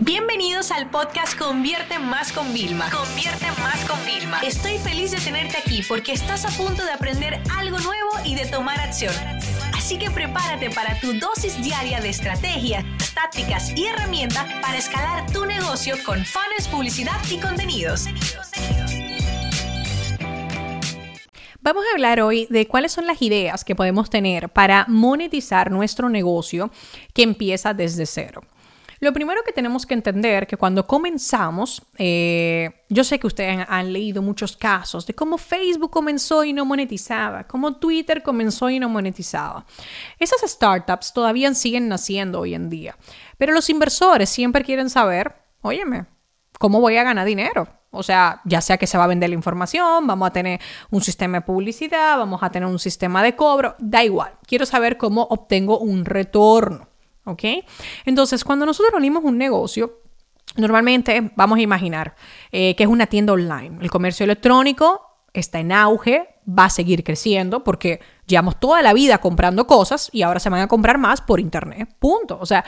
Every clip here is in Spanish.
Bienvenidos al podcast Convierte Más con Vilma. Convierte Más con Vilma. Estoy feliz de tenerte aquí porque estás a punto de aprender algo nuevo y de tomar acción. Así que prepárate para tu dosis diaria de estrategias, tácticas y herramientas para escalar tu negocio con fans, publicidad y contenidos. Vamos a hablar hoy de cuáles son las ideas que podemos tener para monetizar nuestro negocio que empieza desde cero. Lo primero que tenemos que entender que cuando comenzamos, eh, yo sé que ustedes han leído muchos casos de cómo Facebook comenzó y no monetizaba, cómo Twitter comenzó y no monetizaba. Esas startups todavía siguen naciendo hoy en día, pero los inversores siempre quieren saber, óyeme, ¿cómo voy a ganar dinero? O sea, ya sea que se va a vender la información, vamos a tener un sistema de publicidad, vamos a tener un sistema de cobro, da igual. Quiero saber cómo obtengo un retorno. ¿Ok? Entonces, cuando nosotros unimos un negocio, normalmente vamos a imaginar eh, que es una tienda online. El comercio electrónico está en auge, va a seguir creciendo porque llevamos toda la vida comprando cosas y ahora se van a comprar más por internet. Punto. O sea,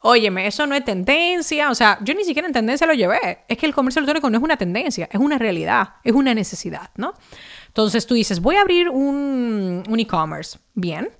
óyeme, eso no es tendencia. O sea, yo ni siquiera en tendencia lo llevé. Es que el comercio electrónico no es una tendencia, es una realidad, es una necesidad, ¿no? Entonces tú dices, voy a abrir un, un e-commerce. Bien,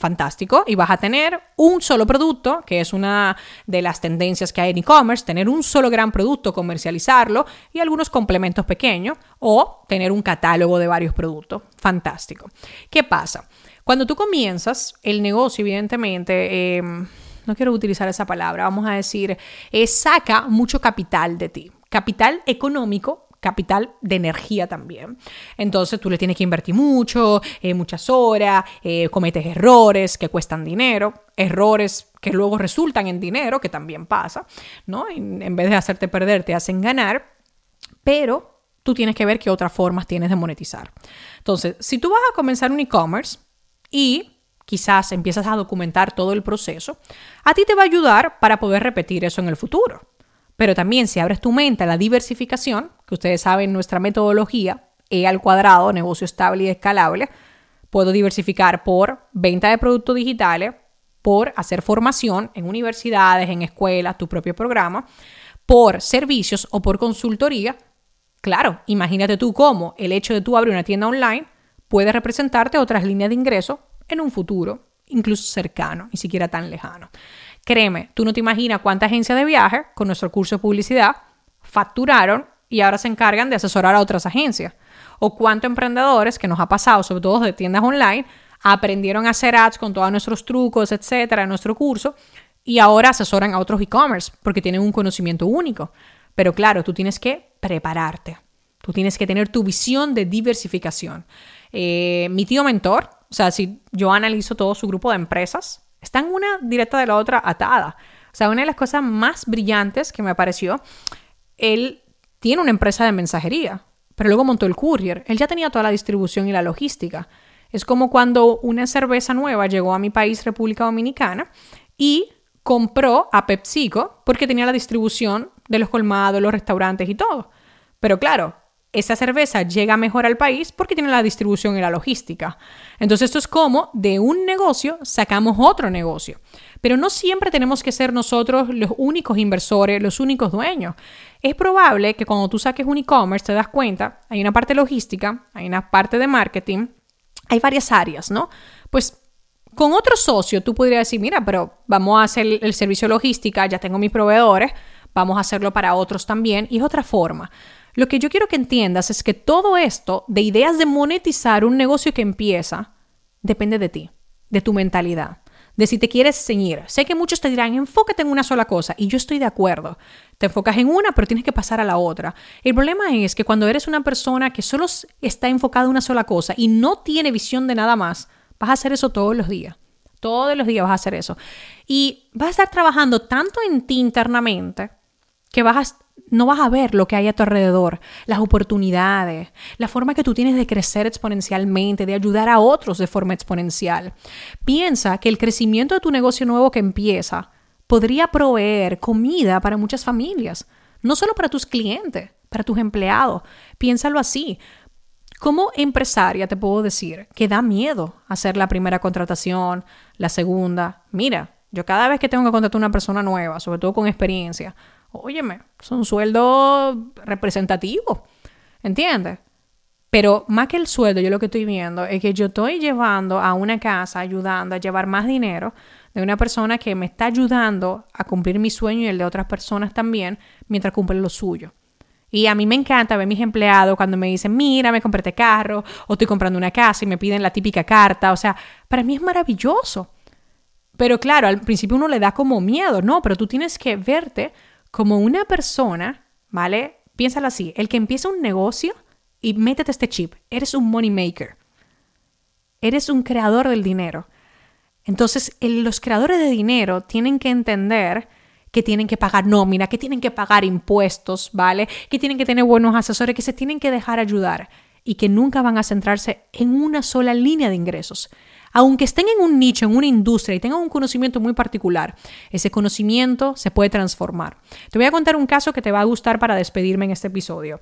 fantástico y vas a tener un solo producto, que es una de las tendencias que hay en e-commerce, tener un solo gran producto, comercializarlo y algunos complementos pequeños o tener un catálogo de varios productos. Fantástico. ¿Qué pasa? Cuando tú comienzas el negocio, evidentemente, em, no quiero utilizar esa palabra, vamos a decir, eh, saca mucho capital de ti. Capital económico capital de energía también. Entonces tú le tienes que invertir mucho, eh, muchas horas, eh, cometes errores que cuestan dinero, errores que luego resultan en dinero, que también pasa, ¿no? en vez de hacerte perder, te hacen ganar, pero tú tienes que ver qué otras formas tienes de monetizar. Entonces, si tú vas a comenzar un e-commerce y quizás empiezas a documentar todo el proceso, a ti te va a ayudar para poder repetir eso en el futuro. Pero también si abres tu mente a la diversificación, que ustedes saben nuestra metodología, E al cuadrado, negocio estable y escalable, puedo diversificar por venta de productos digitales, por hacer formación en universidades, en escuelas, tu propio programa, por servicios o por consultoría. Claro, imagínate tú cómo el hecho de tú abrir una tienda online puede representarte otras líneas de ingreso en un futuro, incluso cercano, ni siquiera tan lejano. Créeme, tú no te imaginas cuánta agencias de viaje con nuestro curso de publicidad facturaron y ahora se encargan de asesorar a otras agencias. O cuántos emprendedores que nos ha pasado, sobre todo de tiendas online, aprendieron a hacer ads con todos nuestros trucos, etcétera, en nuestro curso y ahora asesoran a otros e-commerce porque tienen un conocimiento único. Pero claro, tú tienes que prepararte. Tú tienes que tener tu visión de diversificación. Eh, mi tío mentor, o sea, si yo analizo todo su grupo de empresas, están una directa de la otra atada. O sea, una de las cosas más brillantes que me pareció, él tiene una empresa de mensajería, pero luego montó el courier. Él ya tenía toda la distribución y la logística. Es como cuando una cerveza nueva llegó a mi país, República Dominicana, y compró a PepsiCo porque tenía la distribución de los colmados, los restaurantes y todo. Pero claro, esa cerveza llega mejor al país porque tiene la distribución y la logística. Entonces esto es como de un negocio sacamos otro negocio. Pero no siempre tenemos que ser nosotros los únicos inversores, los únicos dueños. Es probable que cuando tú saques un e-commerce te das cuenta, hay una parte logística, hay una parte de marketing, hay varias áreas, ¿no? Pues con otro socio tú podrías decir, mira, pero vamos a hacer el servicio logística, ya tengo mis proveedores, vamos a hacerlo para otros también y es otra forma. Lo que yo quiero que entiendas es que todo esto de ideas de monetizar un negocio que empieza depende de ti, de tu mentalidad, de si te quieres ceñir. Sé que muchos te dirán, enfócate en una sola cosa, y yo estoy de acuerdo. Te enfocas en una, pero tienes que pasar a la otra. El problema es que cuando eres una persona que solo está enfocada en una sola cosa y no tiene visión de nada más, vas a hacer eso todos los días. Todos los días vas a hacer eso. Y vas a estar trabajando tanto en ti internamente que vas a no vas a ver lo que hay a tu alrededor, las oportunidades, la forma que tú tienes de crecer exponencialmente, de ayudar a otros de forma exponencial. Piensa que el crecimiento de tu negocio nuevo que empieza podría proveer comida para muchas familias, no solo para tus clientes, para tus empleados. Piénsalo así. Como empresaria te puedo decir que da miedo hacer la primera contratación, la segunda. Mira, Yo cada vez que tengo que contratar a una persona nueva, sobre todo con experiencia, óyeme, es un sueldo representativo, ¿entiendes? Pero más que el sueldo, yo lo que estoy viendo es que yo estoy llevando a una casa, ayudando a llevar más dinero de una persona que me está ayudando a cumplir mi sueño y el de otras personas también, mientras cumple lo suyo. Y a mí me encanta ver mis empleados cuando me dicen, mira, me compré este carro, o estoy comprando una casa y me piden la típica carta. O sea, para mí es maravilloso. Pero claro, al principio uno le da como miedo, no, pero tú tienes que verte como una persona, ¿vale? Piénsalo así, el que empieza un negocio y métete este chip, eres un money maker. Eres un creador del dinero. Entonces, los creadores de dinero tienen que entender que tienen que pagar nómina, que tienen que pagar impuestos, ¿vale? Que tienen que tener buenos asesores, que se tienen que dejar ayudar y que nunca van a centrarse en una sola línea de ingresos. Aunque estén en un nicho, en una industria y tengan un conocimiento muy particular, ese conocimiento se puede transformar. Te voy a contar un caso que te va a gustar para despedirme en este episodio.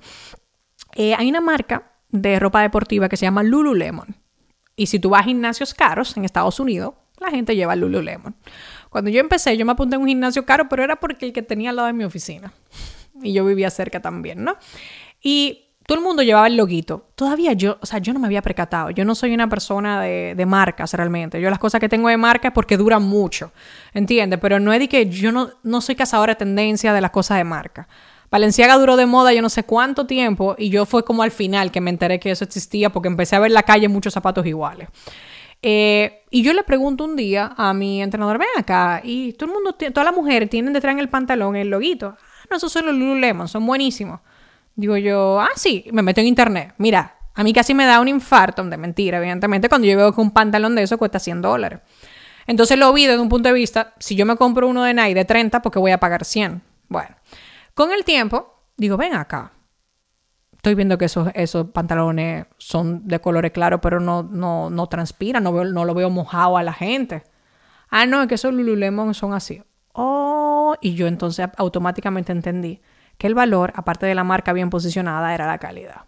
Eh, hay una marca de ropa deportiva que se llama Lululemon. Y si tú vas a gimnasios caros en Estados Unidos, la gente lleva Lululemon. Cuando yo empecé, yo me apunté a un gimnasio caro, pero era porque el que tenía al lado de mi oficina. Y yo vivía cerca también, ¿no? Y todo el mundo llevaba el loguito. Todavía yo, o sea, yo no me había percatado. Yo no soy una persona de, de marcas realmente. Yo las cosas que tengo de marca es porque duran mucho, ¿entiendes? Pero no es de que yo no, no soy cazadora de tendencia de las cosas de marca. Valenciaga duró de moda yo no sé cuánto tiempo y yo fue como al final que me enteré que eso existía porque empecé a ver en la calle muchos zapatos iguales. Eh, y yo le pregunto un día a mi entrenador, ven acá, y todo el mundo, todas las mujeres tienen detrás en el pantalón el loguito. Ah, no, esos son los Lululemon, son buenísimos. Digo yo, ah, sí, me meto en internet. Mira, a mí casi me da un infarto, de mentira, evidentemente, cuando yo veo que un pantalón de eso cuesta 100 dólares. Entonces lo vi desde un punto de vista, si yo me compro uno de Nike de 30, porque voy a pagar 100. Bueno, con el tiempo, digo, ven acá, estoy viendo que esos, esos pantalones son de colores claros, pero no, no, no transpiran, no, no lo veo mojado a la gente. Ah, no, es que esos Lululemon son así. Oh, y yo entonces automáticamente entendí que el valor, aparte de la marca bien posicionada, era la calidad.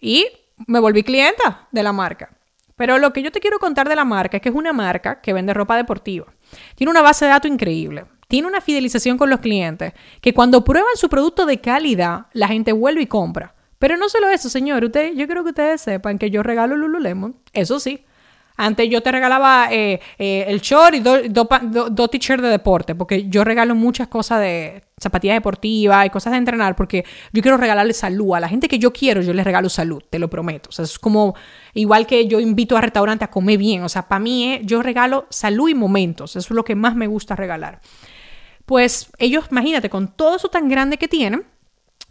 Y me volví clienta de la marca. Pero lo que yo te quiero contar de la marca es que es una marca que vende ropa deportiva. Tiene una base de datos increíble. Tiene una fidelización con los clientes que cuando prueban su producto de calidad, la gente vuelve y compra. Pero no solo eso, señor. Usted, yo creo que ustedes sepan que yo regalo Lululemon. Eso sí. Antes yo te regalaba eh, eh, el short y dos do, t-shirts de deporte, porque yo regalo muchas cosas de zapatillas deportivas y cosas de entrenar, porque yo quiero regalarle salud. A la gente que yo quiero, yo les regalo salud, te lo prometo. O sea, es como igual que yo invito a restaurantes a comer bien. O sea, para mí eh, yo regalo salud y momentos. Eso es lo que más me gusta regalar. Pues ellos, imagínate, con todo eso tan grande que tienen,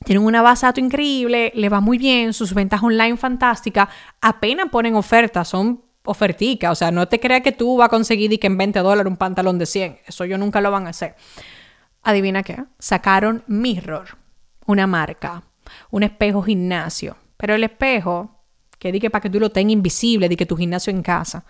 tienen una base de datos increíble, le va muy bien, sus ventas online fantásticas, apenas ponen ofertas, son oferticas, o sea, no te creas que tú vas a conseguir y que en 20 dólares un pantalón de 100, eso yo nunca lo van a hacer. Adivina qué, sacaron Mirror, una marca, un espejo gimnasio, pero el espejo, que di que para que tú lo tengas invisible, di que tu gimnasio en casa,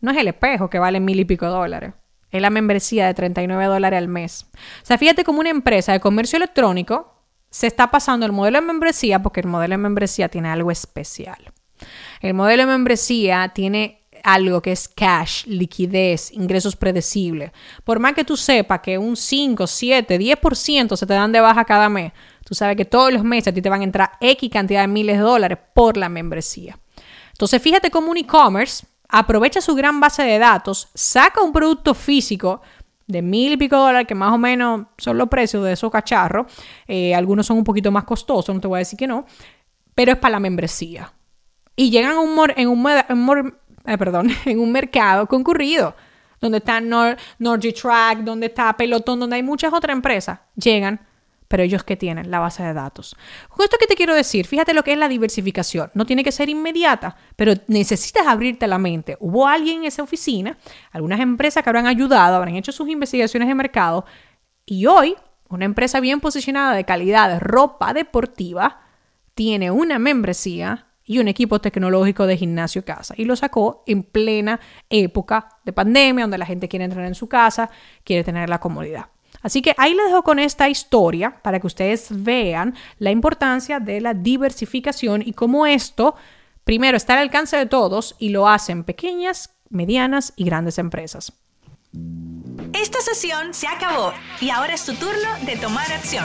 no es el espejo que vale mil y pico dólares, es la membresía de 39 dólares al mes. O sea, fíjate como una empresa de comercio electrónico se está pasando el modelo de membresía porque el modelo de membresía tiene algo especial. El modelo de membresía tiene algo que es cash, liquidez, ingresos predecibles. Por más que tú sepas que un 5, 7, 10% se te dan de baja cada mes, tú sabes que todos los meses a ti te van a entrar X cantidad de miles de dólares por la membresía. Entonces, fíjate cómo un e-commerce aprovecha su gran base de datos, saca un producto físico de mil y pico dólares, que más o menos son los precios de esos cacharros. Eh, algunos son un poquito más costosos, no te voy a decir que no, pero es para la membresía. Y llegan un en, un, eh, perdón, en un mercado concurrido, donde está Nord, Track, donde está Pelotón, donde hay muchas otras empresas. Llegan pero ellos que tienen la base de datos. Esto que te quiero decir, fíjate lo que es la diversificación. No tiene que ser inmediata, pero necesitas abrirte la mente. Hubo alguien en esa oficina, algunas empresas que habrán ayudado, habrán hecho sus investigaciones de mercado y hoy una empresa bien posicionada de calidad de ropa deportiva tiene una membresía y un equipo tecnológico de gimnasio casa. Y lo sacó en plena época de pandemia, donde la gente quiere entrar en su casa, quiere tener la comodidad. Así que ahí les dejo con esta historia para que ustedes vean la importancia de la diversificación y cómo esto, primero, está al alcance de todos y lo hacen pequeñas, medianas y grandes empresas. Esta sesión se acabó y ahora es tu turno de tomar acción.